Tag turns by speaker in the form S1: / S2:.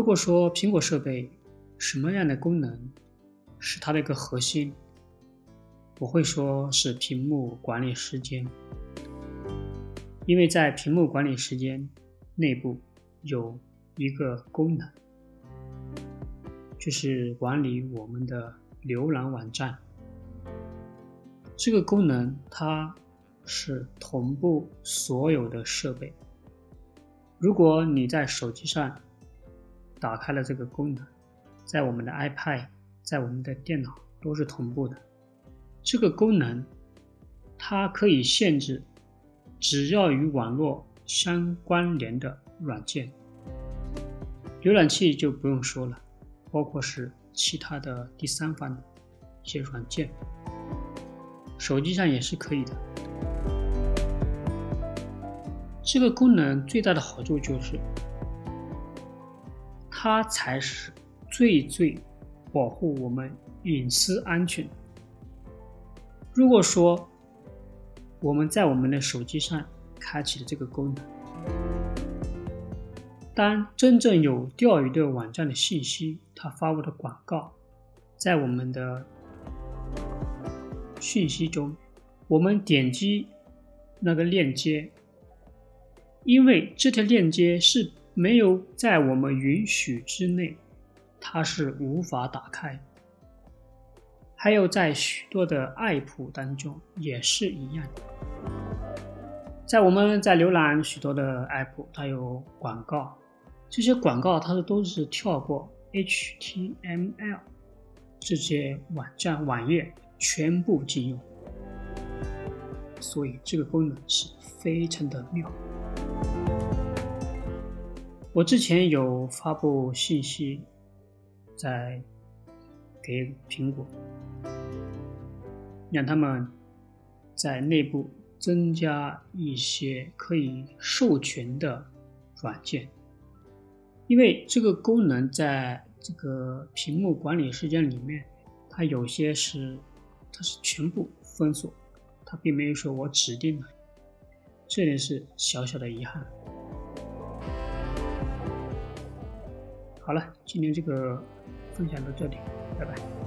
S1: 如果说苹果设备什么样的功能是它的一个核心，我会说是屏幕管理时间，因为在屏幕管理时间内部有一个功能，就是管理我们的浏览网站。这个功能它是同步所有的设备。如果你在手机上打开了这个功能，在我们的 iPad，在我们的电脑都是同步的。这个功能它可以限制只要与网络相关联的软件，浏览器就不用说了，包括是其他的第三方的一些软件。手机上也是可以的。这个功能最大的好处就是，它才是最最保护我们隐私安全。如果说我们在我们的手机上开启了这个功能，当真正有钓鱼的网站的信息，它发布的广告，在我们的讯息中，我们点击那个链接，因为这条链接是没有在我们允许之内，它是无法打开。还有在许多的 App 当中也是一样，在我们在浏览许多的 App，它有广告，这些广告它是都是跳过 HTML 这些网站网页。全部禁用，所以这个功能是非常的妙。我之前有发布信息，在给苹果，让他们在内部增加一些可以授权的软件，因为这个功能在这个屏幕管理时间里面，它有些是。它是全部封锁，它并没有说我指定的，这点是小小的遗憾。好了，今天这个分享到这里，拜拜。